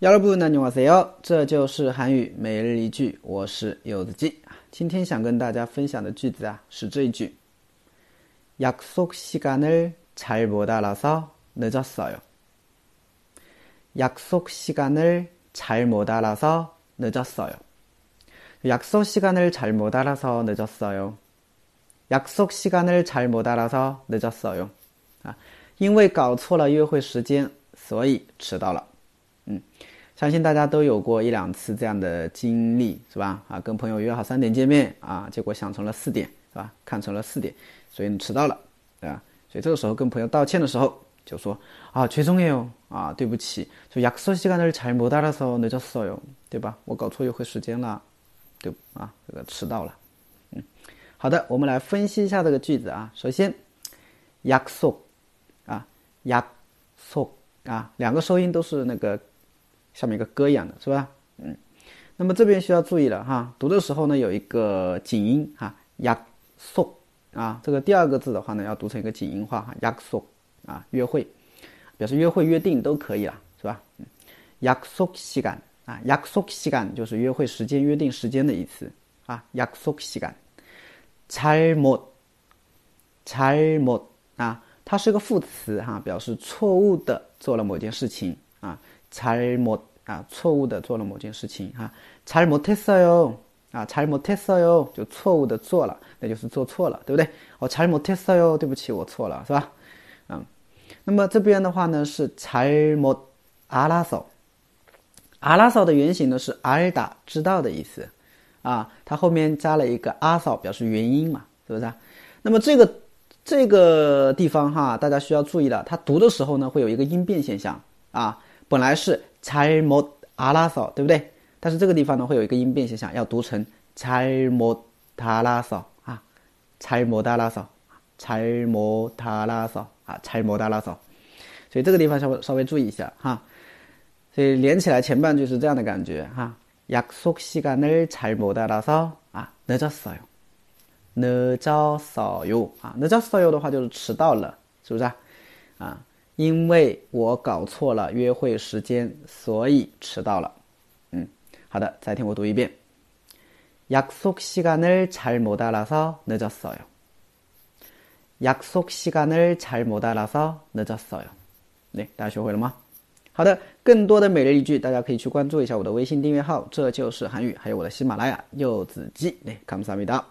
여러분 안녕하세요. 这就是韩语每日一句，我是柚子鸡。今天想跟大家分享的句子啊是这一句：약속시간을잘못알아서늦었어요。약속시간을잘못알아서늦었어요。약속시간을잘못알아서늦었어 요。 약속시간을잘못알아서늦었어 요。 啊，因为搞错了约会时间，所以迟到了。 嗯，相信大家都有过一两次这样的经历，是吧？啊，跟朋友约好三点见面啊，结果想成了四点，是吧？看成了四点，所以你迟到了，对吧？所以这个时候跟朋友道歉的时候，就说啊，죄송해 요， 啊，对不起，就약속시간을잘못알아서늦었어 요， 对吧？我搞错约会时间了，对啊，这个迟到了。嗯，好的，我们来分析一下这个句子啊。首先，약 속， 啊，약 속， 啊，两个收音都是那个。 下面一个歌一样的是吧？嗯，那么这边需要注意了哈，读的时候呢有一个紧音哈，약 속， 啊，这个第二个字的话呢要读成一个紧音化哈，약 속， 啊，约会，表示约会约定都可以了是吧？嗯，약속시 간， 啊，약속시간就是约会时间约定时间的意思啊，약속시 간， 잘 못， 잘 못， 啊，它是个副词哈，表示错误的做了某件事情啊。 잘못啊，错误的做了某件事情哈，잘못했어 요， 啊，잘못했어 요， 就错误的做了，那就是做错了，对不对？哦，잘못했어 요， 对不起，我错了，是吧？嗯，那么这边的话呢是잘못알아 서， 알아서的原型呢是알다知道的意思，啊，它后面加了一个아 서， 表示原因嘛，是不是？那么这个这个地方哈，大家需要注意了，它读的时候呢会有一个音变现象啊。 本来是잘못알아 서， 对不对？但是这个地方呢会有一个音变现象，要读成잘못알아서啊，잘못알아 서， 잘못알아 서， 啊，잘못알아 서。 所以这个地方稍微稍微注意一下哈。所以连起来前半句是这样的感觉哈。약속시간을잘못알아서啊，늦었어 요， 늦었어 요， 啊，늦었어요的话就是迟到了，是不是啊？啊。 因为我搞错了约会时间，所以迟到了。嗯，好的，再听我读一遍。약속시간을잘못알아서늦었어 요。 약속시간을잘못알아서늦었어 요。 对，大家学会了吗？好的，更多的每日一句，大家可以去关注一下我的微信订阅号，这就是韩语，还有我的喜马拉雅柚子鸡。来，감사합니다